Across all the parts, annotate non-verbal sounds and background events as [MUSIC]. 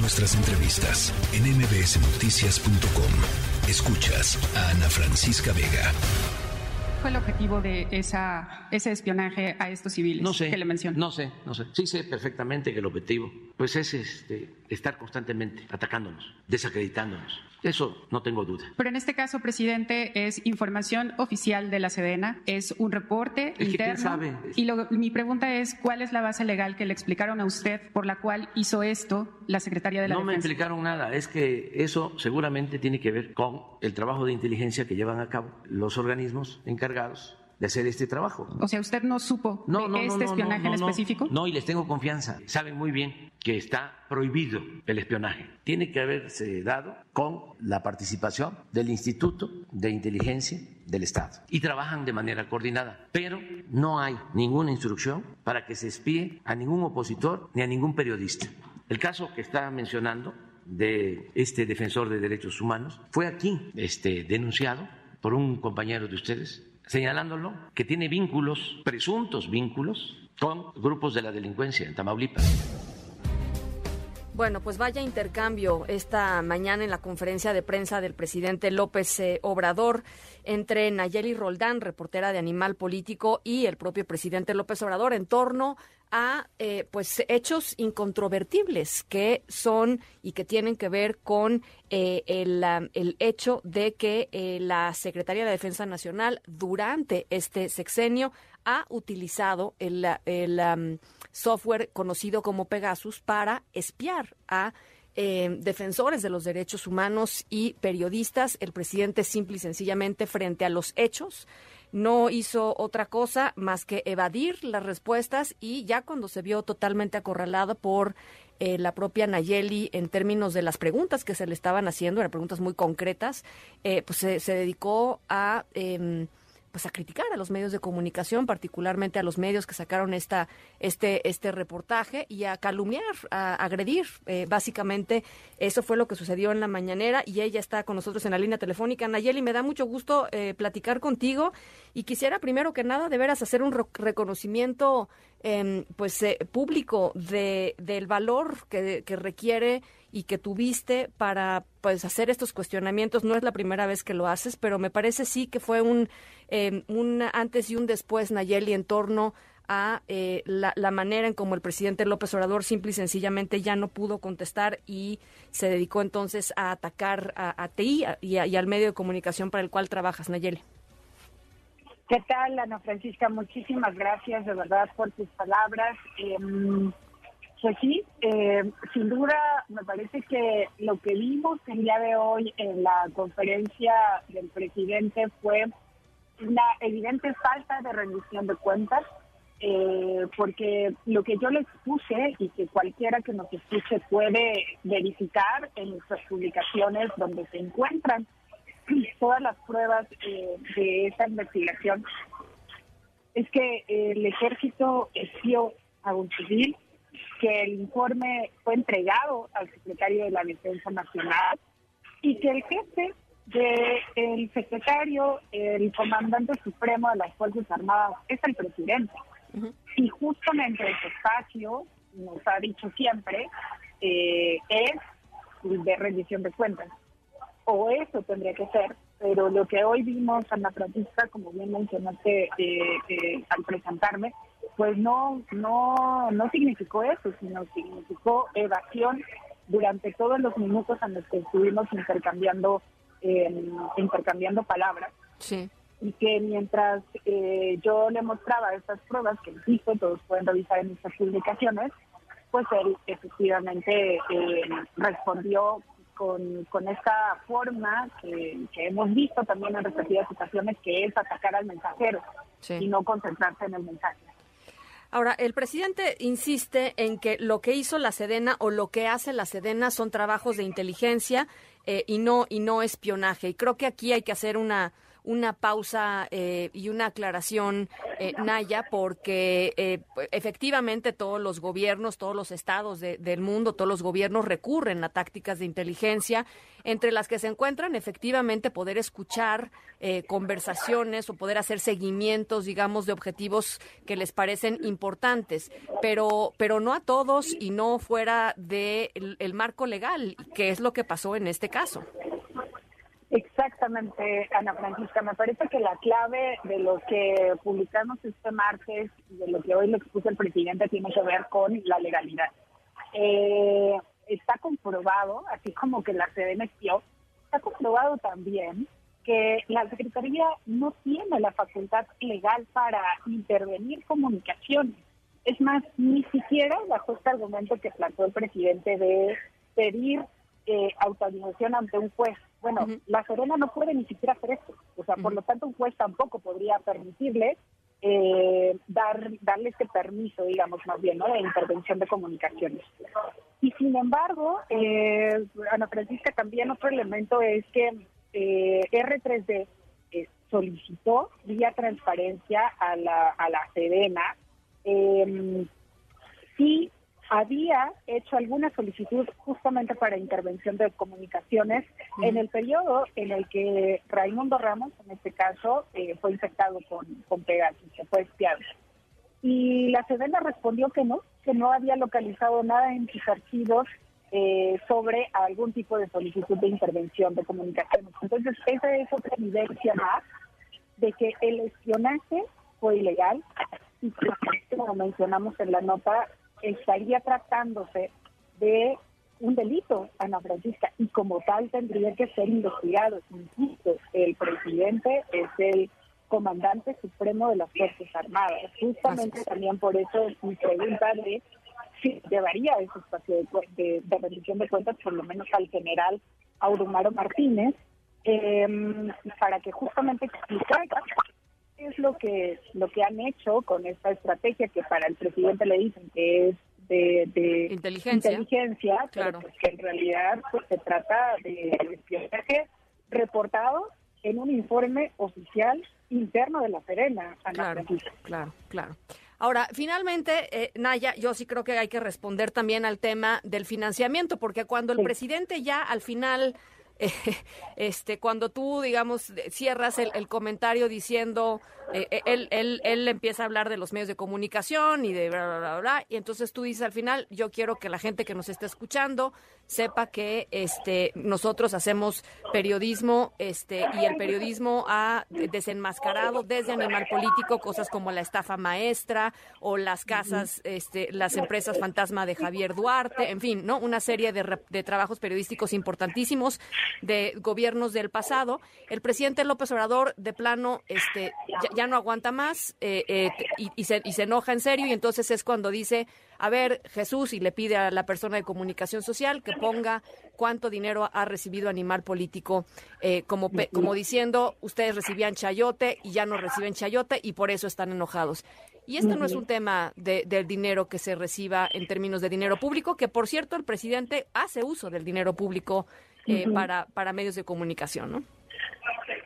Nuestras entrevistas en mbsnoticias.com. Escuchas a Ana Francisca Vega fue el objetivo de esa, ese espionaje a estos civiles no sé, que le mencioné? No sé, no sé. Sí sé perfectamente que el objetivo pues es este, estar constantemente atacándonos, desacreditándonos. Eso no tengo duda. Pero en este caso, presidente, es información oficial de la Sedena, es un reporte interno. sabe? Y mi pregunta es, ¿cuál es la base legal que le explicaron a usted por la cual hizo esto la secretaria de la no Defensa? No me explicaron nada, es que eso seguramente tiene que ver con el trabajo de inteligencia que llevan a cabo los organismos encargados de hacer este trabajo. O sea, ¿usted no supo de este espionaje en específico? No, y les tengo confianza. Saben muy bien que está prohibido el espionaje. Tiene que haberse dado con la participación del Instituto de Inteligencia del Estado. Y trabajan de manera coordinada. Pero no hay ninguna instrucción para que se espíe a ningún opositor ni a ningún periodista. El caso que está mencionando de este defensor de derechos humanos fue aquí este, denunciado por un compañero de ustedes señalándolo que tiene vínculos, presuntos vínculos, con grupos de la delincuencia en Tamaulipas. Bueno, pues vaya intercambio esta mañana en la conferencia de prensa del presidente López eh, Obrador entre Nayeli Roldán, reportera de Animal Político, y el propio presidente López Obrador en torno a eh, pues hechos incontrovertibles que son y que tienen que ver con eh, el, el, hecho de que la Secretaría de Defensa Nacional durante este sexenio ha utilizado el, el software conocido como Pegasus para espiar a eh, defensores de los derechos humanos y periodistas. El presidente simple y sencillamente frente a los hechos no hizo otra cosa más que evadir las respuestas y ya cuando se vio totalmente acorralado por eh, la propia Nayeli en términos de las preguntas que se le estaban haciendo, eran preguntas muy concretas, eh, pues se, se, dedicó a em, pues a criticar a los medios de comunicación, particularmente a los medios que sacaron esta este este reportaje y a calumniar, a agredir. Eh, básicamente eso fue lo que sucedió en la mañanera y ella está con nosotros en la línea telefónica. Nayeli, me da mucho gusto eh, platicar contigo y quisiera primero que nada de veras hacer un reconocimiento eh, pues eh, público de del valor que, que requiere y que tuviste para pues hacer estos cuestionamientos. No es la primera vez que lo haces, pero me parece sí que fue un, eh, un antes y un después, Nayeli, en torno a eh, la, la, manera en como el presidente López Obrador simple y sencillamente ya no pudo contestar y se dedicó entonces a atacar a, a TI y, al medio de comunicación para el cual trabajas, Nayeli. ¿Qué tal, Ana Francisca? Muchísimas gracias de verdad por tus palabras. Eh, pues sí, eh, sin duda me parece que lo que vimos el día de hoy en la conferencia del presidente fue una evidente falta de rendición de cuentas, eh, porque lo que yo les puse y que cualquiera que nos escuche puede verificar en nuestras publicaciones donde se encuentran todas las pruebas eh, de esta investigación, es que el ejército espió a un civil que el informe fue entregado al secretario de la Defensa Nacional y que el jefe del secretario, el comandante supremo de las Fuerzas Armadas, es el presidente. Y justamente ese espacio, nos ha dicho siempre, eh, es de rendición de cuentas. O eso tendría que ser, pero lo que hoy vimos, Ana Francisca, como bien mencionaste eh, eh, al presentarme, pues no, no, no significó eso, sino significó evasión durante todos los minutos en los que estuvimos intercambiando, eh, intercambiando palabras. Sí. Y que mientras eh, yo le mostraba estas pruebas, que insisto, todos pueden revisar en nuestras publicaciones, pues él efectivamente eh, respondió con, con esta forma que, que, hemos visto también en respectivas situaciones, que es atacar al mensajero sí. y no concentrarse en el mensaje. Ahora, el presidente insiste en que lo que hizo la Sedena o lo que hace la Sedena son trabajos de inteligencia eh, y no y no espionaje. Y creo que aquí hay que hacer una una pausa eh, y una aclaración, eh, Naya, porque eh, efectivamente todos los gobiernos, todos los estados del mundo, todos los gobiernos recurren a tácticas de inteligencia, entre las que se encuentran efectivamente poder escuchar conversaciones o poder hacer seguimientos, digamos, de objetivos que les parecen importantes, pero, pero no a todos y no fuera del de el marco legal, que es lo que pasó en este caso. Exactamente, Ana Francisca. Me parece que la clave de lo que publicamos este martes y de lo que hoy le expuso el presidente tiene que ver con la legalidad. Eh, está comprobado, así como que la CDN espió, está comprobado también que la Secretaría no tiene la facultad legal para intervenir comunicaciones. Es más, ni siquiera bajo este argumento que planteó el presidente de pedir eh, autorización ante un juez. Bueno, la Serena no puede ni siquiera hacer esto. O sea, por lo tanto, un juez tampoco podría permitirle eh, dar darle este permiso, digamos, más bien, ¿no? de intervención de comunicaciones. Y sin embargo, eh, Ana Francisca, también otro elemento es que eh, R3D eh, solicitó vía transparencia a la, a la Sedena eh, si había hecho alguna solicitud justamente para intervención de comunicaciones en el periodo en el que Raimundo Ramos, en este caso, eh, fue infectado con, con Pegasus, que fue espiado. Y la Sedena respondió que no, que no había localizado nada en sus archivos eh, sobre algún tipo de solicitud de intervención de comunicaciones. Entonces, esa es otra evidencia más de que el espionaje fue ilegal y como mencionamos en la nota, estaría tratándose de un delito, Ana Francisca, y como tal tendría que ser investigado. Insisto, el presidente es el comandante supremo de las Fuerzas Armadas. Justamente también por eso mi pregunta de si llevaría ese espacio de, de, rendición de cuentas, por lo menos al general Aurumaro Martínez, em, para que justamente explicara es lo que lo que han hecho con esta estrategia que para el presidente le dicen que es de, inteligencia, claro. Pues que en realidad pues, se trata de espionaje reportado en un informe oficial interno de la Serena. Claro, claro, claro. Ahora, finalmente, eh, Naya, yo sí creo que hay que responder también al tema del financiamiento, porque cuando el presidente ya al final [LAUGHS] este, cuando tú, digamos, cierras el, comentario diciendo, eh, eh, él, él, él empieza a hablar de los medios de comunicación y de bla, bla, bla, bla, y entonces tú dices al final, yo quiero que la gente que nos esté escuchando sepa que este, nosotros hacemos periodismo este, y el periodismo ha desenmascarado desde Animal Político cosas como la estafa maestra o las casas, este, las empresas fantasma de Javier Duarte, en fin, ¿no? Una serie de, de trabajos periodísticos importantísimos de gobiernos del pasado. El presidente López Obrador, de plano, este, ya, no aguanta más eh, eh, y, se, y se enoja en serio y entonces es cuando dice, a ver, Jesús, y le pide a la persona de comunicación social que ponga cuánto dinero ha recibido Animal Político, eh, como, como diciendo, ustedes recibían chayote y ya no reciben chayote y por eso están enojados. Y esto no es un tema de, del dinero que se reciba en términos de dinero público, que por cierto el presidente hace uso del dinero público eh, para, para medios de comunicación, ¿no?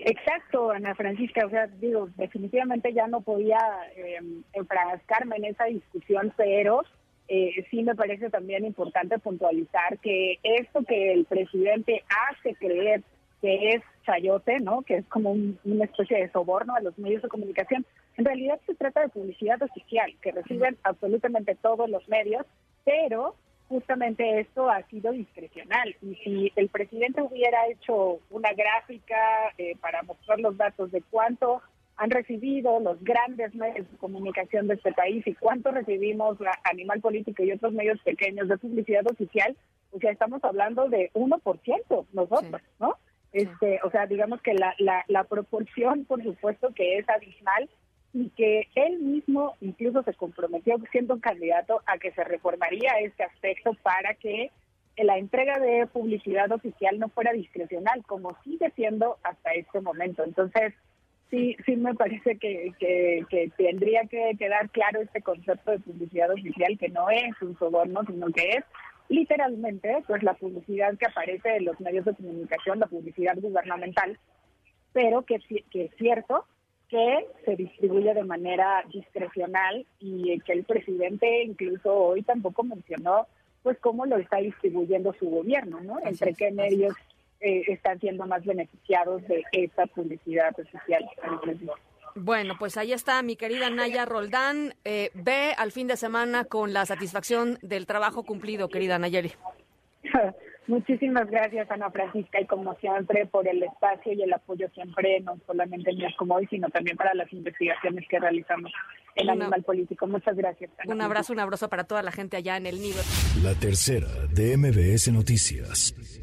Exacto, Ana Francisca. O sea, digo, definitivamente ya no podía eh, enfrascarme en esa discusión, pero eh, sí me parece también importante puntualizar que esto que el presidente hace creer que es chayote, ¿no? Que es como una especie de soborno a los medios de comunicación. En realidad se trata de publicidad oficial que reciben absolutamente todos los medios, pero justamente esto ha sido discrecional. Y si el presidente hubiera hecho una gráfica eh, para mostrar los datos de cuánto han recibido los grandes medios de comunicación de este país y cuánto recibimos Animal Político y otros medios pequeños de publicidad oficial, o sea, estamos hablando de 1% nosotros, ¿no? Este, o sea, digamos que la, la, la proporción, por supuesto, que es abismal y que él mismo incluso se comprometió siendo un candidato a que se reformaría este aspecto para que la entrega de publicidad oficial no fuera discrecional, como sigue siendo hasta este momento. Entonces, sí, sí me parece que, que, tendría que quedar claro este concepto de publicidad oficial, que no es un soborno, sino que es literalmente pues la publicidad que aparece en los medios de comunicación, la publicidad gubernamental, pero que, que es cierto que se distribuye de manera discrecional y que el presidente incluso hoy tampoco mencionó pues cómo lo está distribuyendo su gobierno, ¿no? Entre qué medios eh, están siendo más beneficiados de esta publicidad oficial. Bueno, pues ahí está mi querida Naya Roldán. Eh, ve al fin de semana con la satisfacción del trabajo cumplido, querida Nayeli. [LAUGHS] Muchísimas gracias, Ana Francisca, y como siempre, por el espacio y el apoyo siempre, no solamente en días como hoy, sino también para las investigaciones que realizamos en Animal Político. Muchas gracias. un abrazo, un abrazo para toda la gente allá en el nido. La tercera de MBS Noticias.